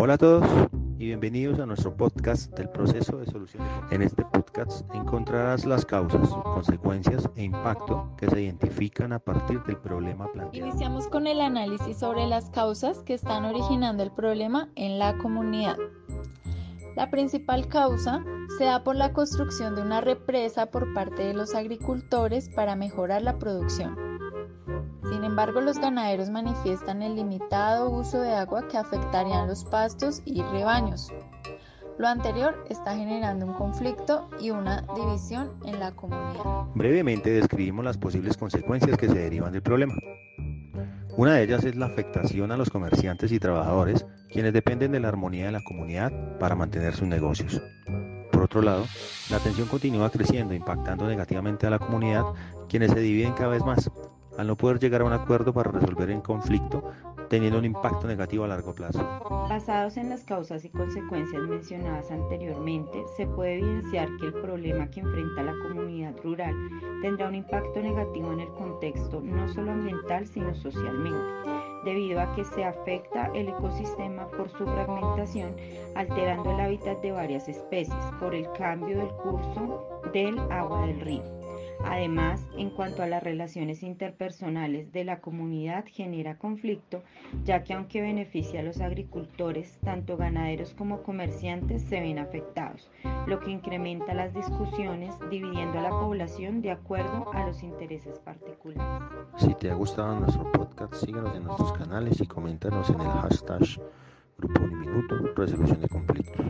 Hola a todos y bienvenidos a nuestro podcast del proceso de solución. En este podcast encontrarás las causas, consecuencias e impacto que se identifican a partir del problema planteado. Iniciamos con el análisis sobre las causas que están originando el problema en la comunidad. La principal causa se da por la construcción de una represa por parte de los agricultores para mejorar la producción. Sin embargo, los ganaderos manifiestan el limitado uso de agua que afectarían los pastos y rebaños. Lo anterior está generando un conflicto y una división en la comunidad. Brevemente describimos las posibles consecuencias que se derivan del problema. Una de ellas es la afectación a los comerciantes y trabajadores, quienes dependen de la armonía de la comunidad para mantener sus negocios. Por otro lado, la tensión continúa creciendo, impactando negativamente a la comunidad, quienes se dividen cada vez más, al no poder llegar a un acuerdo para resolver el conflicto, teniendo un impacto negativo a largo plazo. Basados en las causas y consecuencias mencionadas anteriormente, se puede evidenciar que el problema que enfrenta la comunidad rural tendrá un impacto negativo en el contexto no solo ambiental, sino socialmente, debido a que se afecta el ecosistema por su fragmentación, alterando el hábitat de varias especies por el cambio del curso del agua del río. Además, en cuanto a las relaciones interpersonales de la comunidad genera conflicto, ya que aunque beneficia a los agricultores, tanto ganaderos como comerciantes se ven afectados, lo que incrementa las discusiones dividiendo a la población de acuerdo a los intereses particulares. Si te ha gustado nuestro podcast, síguenos en nuestros canales y coméntanos en el hashtag Grupo Uniminuto Resolución de Conflictos.